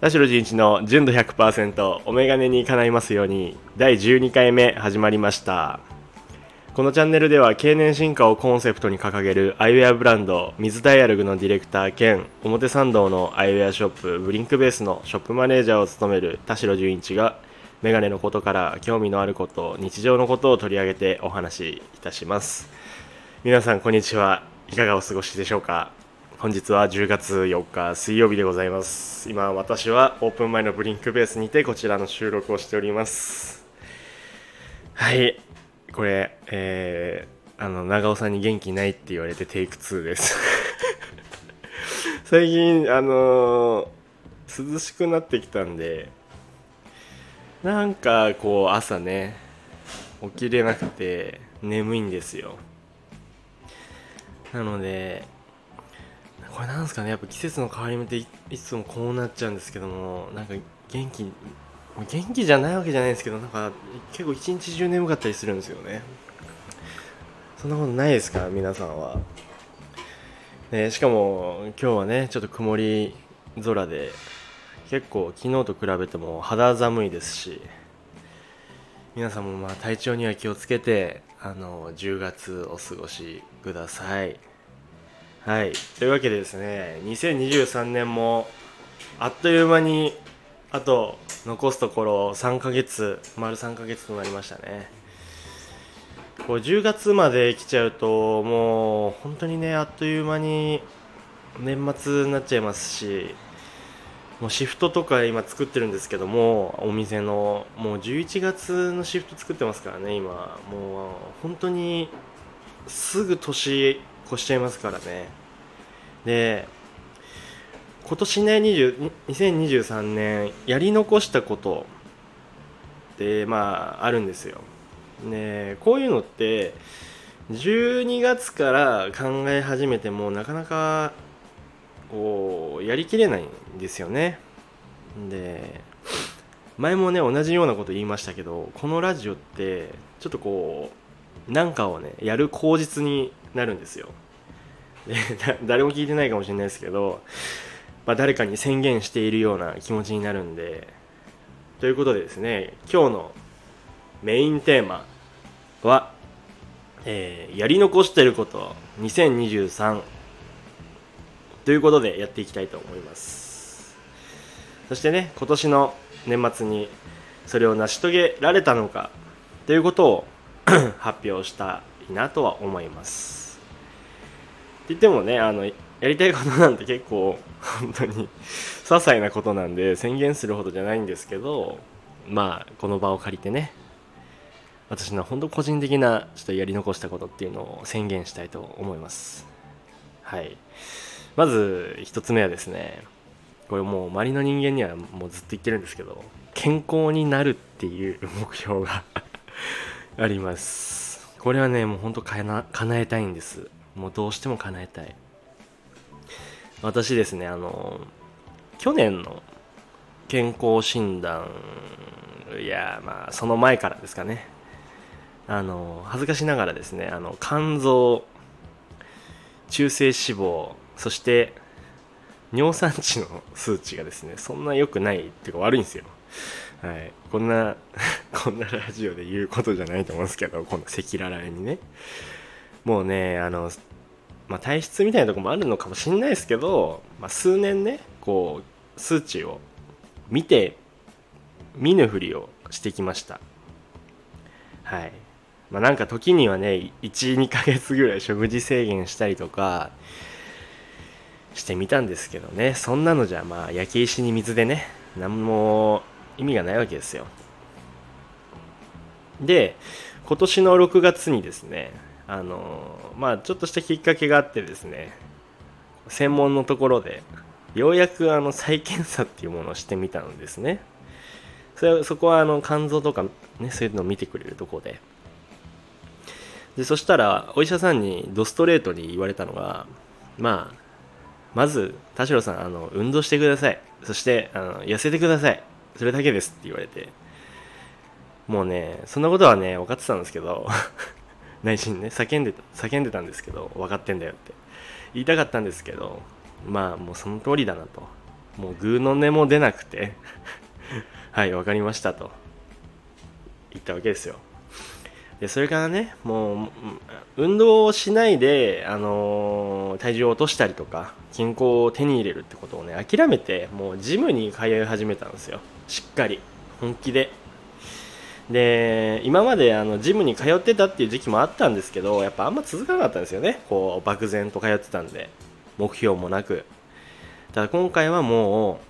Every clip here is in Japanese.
田代純一の純度100%お眼鏡に叶いますように第12回目始まりました。このチャンネルでは経年進化をコンセプトに掲げるアイウェアブランド水ダイアログのディレクター兼表参道のアイウェアショップブリンクベースのショップマネージャーを務める田代純一がメガネのことから興味のあること日常のことを取り上げてお話しいたします。皆さんこんにちは。いかがお過ごしでしょうか？本日は10月4日水曜日でございます。今私はオープン前のブリンクベースにてこちらの収録をしております。はい。これえー、あの長尾さんに元気ないって言われてテイク2です。最近あのー、涼しくなってきたんでなんかこう朝ね起きれなくて眠いんですよ。なのでこれなんですかねやっぱ季節の変わり目っていつもこうなっちゃうんですけどもなんか元気元気じゃないわけじゃないですけどなんか結構一日中眠かったりするんですよね。そんなことないですか皆さんは、ね、しかも今日はねちょっと曇り空で結構昨日と比べても肌寒いですし皆さんもまあ体調には気をつけてあの10月お過ごしください。はい。というわけでですね2023年もあっという間にあと残すところ3ヶ月丸3ヶ月となりましたね。こう10月まで来ちゃうともう本当にねあっという間に年末になっちゃいますしもうシフトとか今作ってるんですけどもお店のもう11月のシフト作ってますからね今。もう本当にすぐ年越しちゃいますからね。で今年ね20 2023年やり残したことってまああるんですよ。ねこういうのって12月から考え始めてもなかなかこうやりきれないんですよね。で前もね同じようなこと言いましたけどこのラジオってちょっとこうなんかをねやる口実になるんですよ。誰も聞いてないかもしれないですけど、まあ、誰かに宣言しているような気持ちになるんでということでですね今日のメインテーマは、えー、やり残してること2023ということでやっていきたいと思います。そしてね今年の年末にそれを成し遂げられたのかということを 発表したいなとは思います。言ってもねあのやりたいことなんて結構本当に些細なことなんで宣言するほどじゃないんですけどまあこの場を借りてね私の本当個人的なちょっとやり残したことっていうのを宣言したいと思います。はい。まず1つ目はですねこれもう周りの人間にはもうずっと言ってるんですけど健康になるっていう 目標があります。これはねもうほんと叶えたいんです。もうどうしても叶えたい。私ですねあの去年の健康診断いやまあその前からですかね。あの恥ずかしながらですねあの肝臓中性脂肪そして尿酸値の数値がですねそんな良くないっていうか悪いんですよ。はい。こんな こんなラジオで言うことじゃないと思うんですけどこの赤裸々にね。もうねあの、まあ、体質みたいなとこもあるのかもしれないですけど、まあ、数年ねこう数値を見て見ぬふりをしてきました。はい。まあ、なんか時にはね12ヶ月ぐらい食事制限したりとかしてみたんですけどね。そんなのじゃまあ焼け石に水でね何も意味がないわけですよ。で今年の6月にですねあのまあちょっとしたきっかけがあってですね専門のところでようやくあの再検査っていうものをしてみたんですね。それそこはあの肝臓とかねそういうのを見てくれるとこで。でそしたらお医者さんにドストレートに言われたのがまあまず田代さんあの運動してください。そしてあの痩せてください。それだけですって言われて。もうねそんなことはね分かってたんですけど内心ね叫んでた叫んでたんですけど分かってんだよって。言いたかったんですけどまあもうその通りだなと。もうグーの音も出なくて はい分かりましたと。言ったわけですよ。でそれからねもう運動をしないで、あのー、体重を落としたりとか健康を手に入れるってことをね諦めてもうジムに通い始めたんですよ。しっかり。本気で。で今まであのジムに通ってたっていう時期もあったんですけどやっぱあんま続かなかったんですよね。こう漠然と通ってたんで。目標もなく。ただ今回はも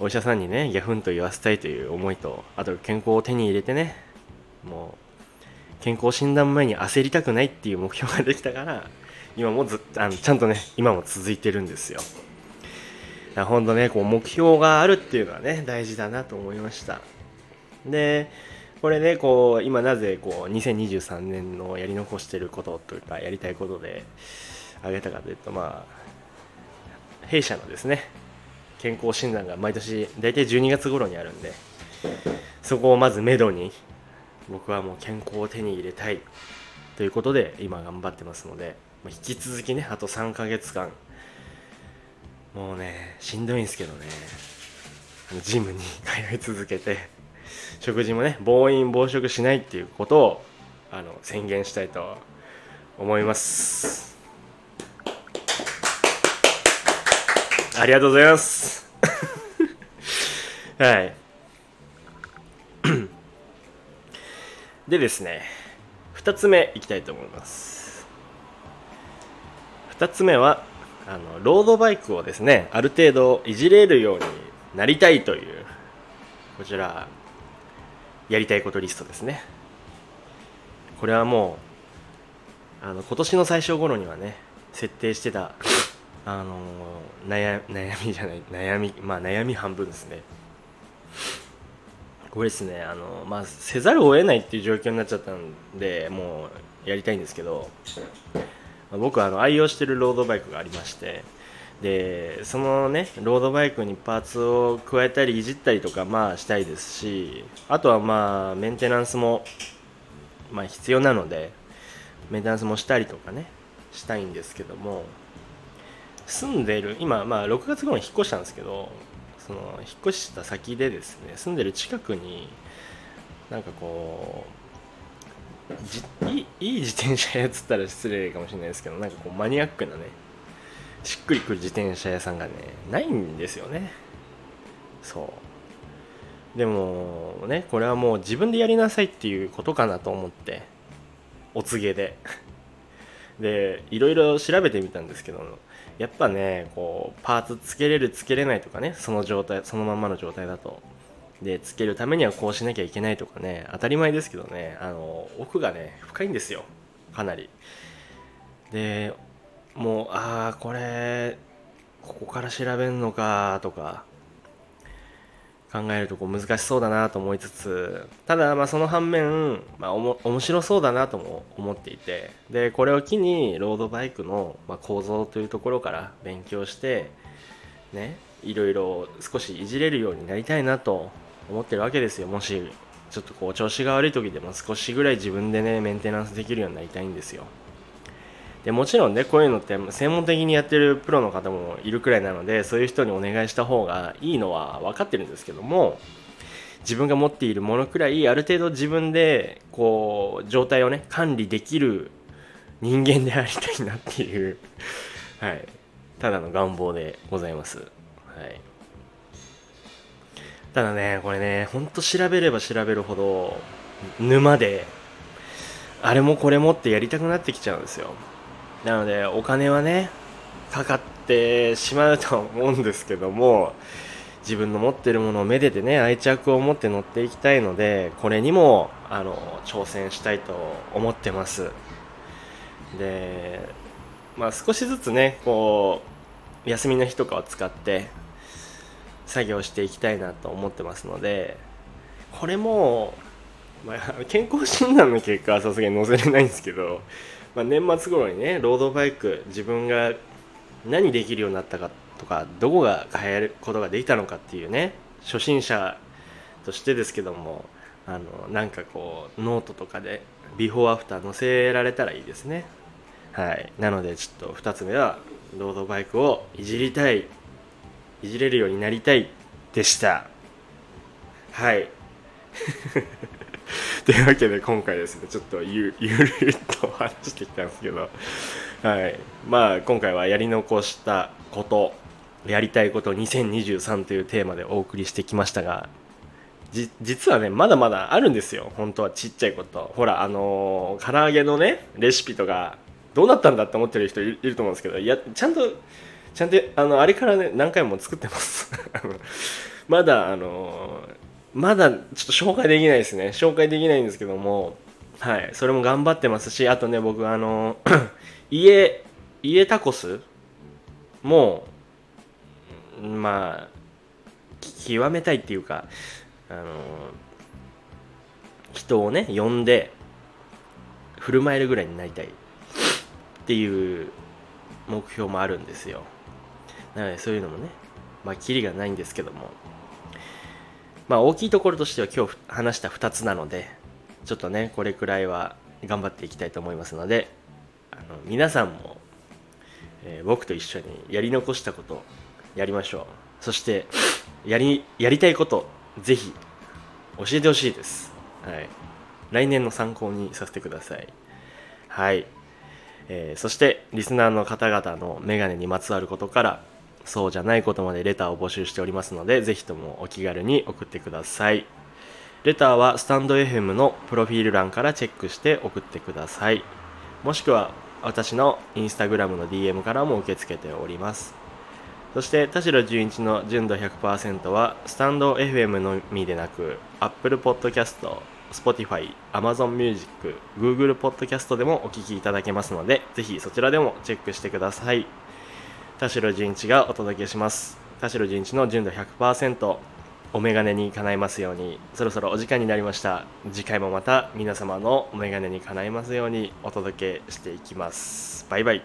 うお医者さんにねギャフンと言わせたいという思いとあと健康を手に入れてねもう健康診断前に焦りたくないっていう目標ができたから今もずあのちゃんとね今も続いてるんですよ。本当ねこう目標があるっていうのはね大事だなと思いました。でこれねこう今なぜこう2023年のやり残してることというかやりたいことであげたかというとまあ弊社のですね健康診断が毎年大体12月頃にあるんでそこをまずめどに僕はもう健康を手に入れたいということで今頑張ってますので引き続きねあと3ヶ月間もうねしんどいんですけどねジムに 通い続けて食事もね暴飲暴食しないっていうことをあの宣言したいと思います。ありがとうございます。はい。でですね2つ目いきたいと思います。2つ目はあのロードバイクをですねある程度いじれるようになりたいというこちら。やりたいことリストですね。これはもうあの今年の最初頃にはね設定してたあの悩悩みじゃない悩みまあ悩み半分ですね。これですねあのまあせざるを得ないっていう状況になっちゃったんでもうやりたいんですけど僕あの愛用してるロードバイクがありましてでそのねロードバイクにパーツを加えたりいじったりとかまあしたいですしあとはまあメンテナンスもまあ必要なのでメンテナンスもしたりとかねしたいんですけども住んでる今まあ6月頃に引っ越したんですけどその引っ越した先でですね住んでる近くになんかこういいいい自転車屋っつったら失礼かもしれないですけどなんかこうマニアックなねしっくりくる自転車屋さんがねないんですよね。そう。でもねこれはもう自分でやりなさいっていうことかなと思って。お告げで。でいろいろ調べてみたんですけどやっぱねこうパーツつけれるつけれないとかねその状態そのまんまの状態だと。でつけるためにはこうしなきゃいけないとかね当たり前ですけどねあの奥がね深いんですよ。かなり。でもうああこれここから調べんのかとか考えるとこう難しそうだなと思いつつただまあその反面、まあ、おも面白そうだなとも思っていてでこれを機にロードバイクの、ま、構造というところから勉強してねいろいろ少しいじれるようになりたいなと思ってるわけですよ。もしちょっとこう調子が悪い時でも少しぐらい自分でねメンテナンスできるようになりたいんですよ。でもちろんねこういうのって専門的にやってるプロの方もいるくらいなのでそういう人にお願いした方がいいのは分かってるんですけども自分が持っているものくらいある程度自分でこう状態をね管理できる人間でありたいなっていうはい。ただの願望でございます。はい。ただねこれねほんと調べれば調べるほど沼であれもこれもってやりたくなってきちゃうんですよ。なのでお金はねかかってしまうと思うんですけども自分の持ってるものをめでてね愛着を持って乗っていきたいのでこれにもあの挑戦したいと思ってます。でまあ少しずつねこう休みの日とかを使って作業していきたいなと思ってますのでこれも、まあ、健康診断の結果はさすがに載せれないんですけどまあ、年末頃にねロードバイク自分が何できるようになったかとかどこが変えることができたのかっていうね初心者としてですけどもあのなんかこうノートとかでビフォーアフター載せられたらいいですね。はい。なのでちょっと2つ目はロードバイクをいじりたいいじれるようになりたいでした。はい。というわけで今回ですねちょっとゆ ゆるっと話してきたんですけどはい。まあ今回はやり残したことやりたいこと2023というテーマでお送りしてきましたが実はねまだまだあるんですよ。本当はちっちゃいこと。ほらあのー、唐揚げのねレシピとかどうなったんだって思ってる人いると思うんですけどいやちゃんとちゃんとあのあれからね何回も作ってます。まだあのー、まだちょっと紹介できないですね。紹介できないんですけども。はい。それも頑張ってますしあとね僕あの、家家タコス？もまあ極めたいっていうかあの人をね呼んで振る舞えるぐらいになりたい。っていう目標もあるんですよ。なのでそういうのもねまあキリがないんですけども。まあ大きいところとしては今日話した2つなのでちょっとねこれくらいは頑張っていきたいと思いますのであの皆さんも、えー、僕と一緒にやり残したことやりましょうそしてやりやりたいことぜひ教えてほしいです。はい。来年の参考にさせてください。はい。えー、そして、リスナーの方々のメガネにまつわることから、そうじゃないことまでレターを募集しておりますので、ぜひともお気軽に送ってください。レターはスタンド FM のプロフィール欄からチェックして送ってください。もしくは、私のインスタグラムの DM からも受け付けております。そして田代純一の純度100%はスタンド FM のみでなく Apple Podcast、Spotify、Amazon Music、Google Podcast でもお聴きいただけますのでぜひそちらでもチェックしてください田代純一がお届けします。田代純一の純度100%お眼鏡に叶いますように。そろそろお時間になりました。次回もまた皆様のお眼鏡に叶いますようにお届けしていきます。バイバイ。